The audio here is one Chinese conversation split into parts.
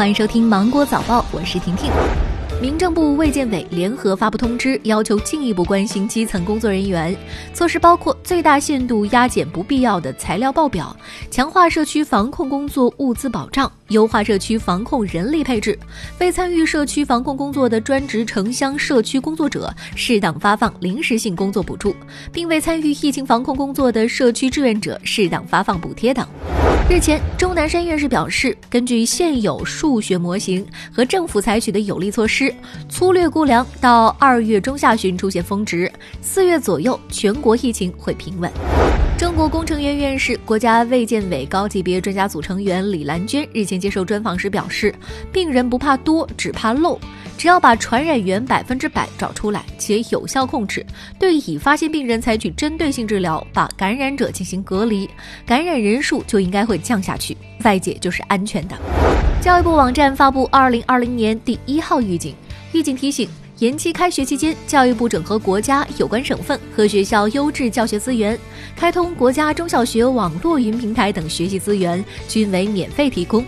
欢迎收听芒果早报，我是婷婷。民政部、卫健委联合发布通知，要求进一步关心基层工作人员。措施包括最大限度压减不必要的材料报表，强化社区防控工作物资保障，优化社区防控人力配置。未参与社区防控工作的专职城乡社区工作者，适当发放临时性工作补助，并未参与疫情防控工作的社区志愿者，适当发放补贴等。日前，钟南山院士表示，根据现有数学模型和政府采取的有力措施，粗略估量，到二月中下旬出现峰值，四月左右全国疫情会平稳。中国工程院院士、国家卫健委高级别专家组成员李兰娟日前接受专访时表示，病人不怕多，只怕漏。只要把传染源百分之百找出来且有效控制，对已发现病人采取针对性治疗，把感染者进行隔离，感染人数就应该会降下去，外界就是安全的。教育部网站发布二零二零年第一号预警，预警提醒。延期开学期间，教育部整合国家有关省份和学校优质教学资源，开通国家中小学网络云平台等学习资源均为免费提供。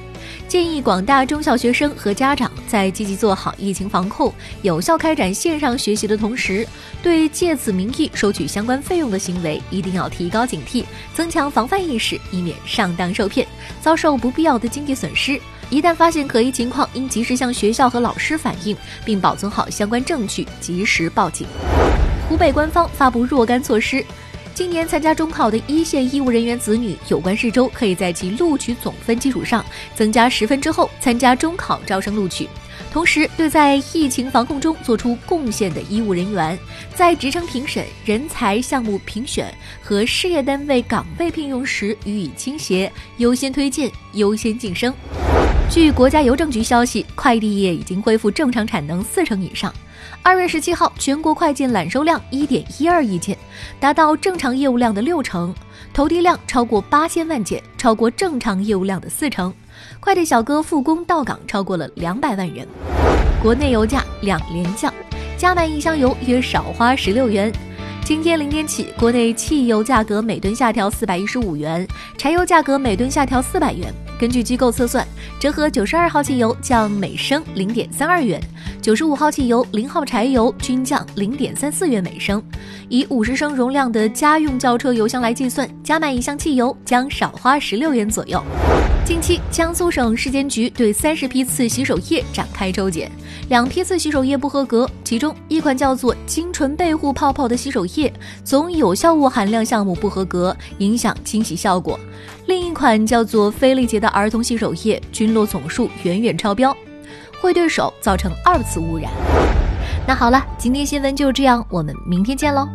建议广大中小学生和家长在积极做好疫情防控、有效开展线上学习的同时，对借此名义收取相关费用的行为一定要提高警惕，增强防范意识，以免上当受骗，遭受不必要的经济损失。一旦发现可疑情况，应及时向学校和老师反映，并保存好相关证据，及时报警。湖北官方发布若干措施，今年参加中考的一线医务人员子女，有关市州可以在其录取总分基础上增加十分之后参加中考招生录取。同时，对在疫情防控中做出贡献的医务人员，在职称评审、人才项目评选和事业单位岗位聘用时予以倾斜，优先推荐、优先晋升。据国家邮政局消息，快递业已经恢复正常产能四成以上。二月十七号，全国快件揽收量一点一二亿件，达到正常业务量的六成，投递量超过八千万件，超过正常业务量的四成。快递小哥复工到岗超过了两百万人。国内油价两连降，加满一箱油约少花十六元。今天零点起，国内汽油价格每吨下调四百一十五元，柴油价格每吨下调四百元。根据机构测算，折合九十二号汽油降每升零点三二元，九十五号汽油、零号柴油均降零点三四元每升。以五十升容量的家用轿车油箱来计算，加满一箱汽油将少花十六元左右。近期，江苏省市监局对三十批次洗手液展开抽检，两批次洗手液不合格，其中一款叫做精纯倍护泡泡的洗手液总有效物含量项目不合格，影响清洗效果；另一款叫做菲力洁的儿童洗手液菌落总数远远超标，会对手造成二次污染。那好了，今天新闻就这样，我们明天见喽。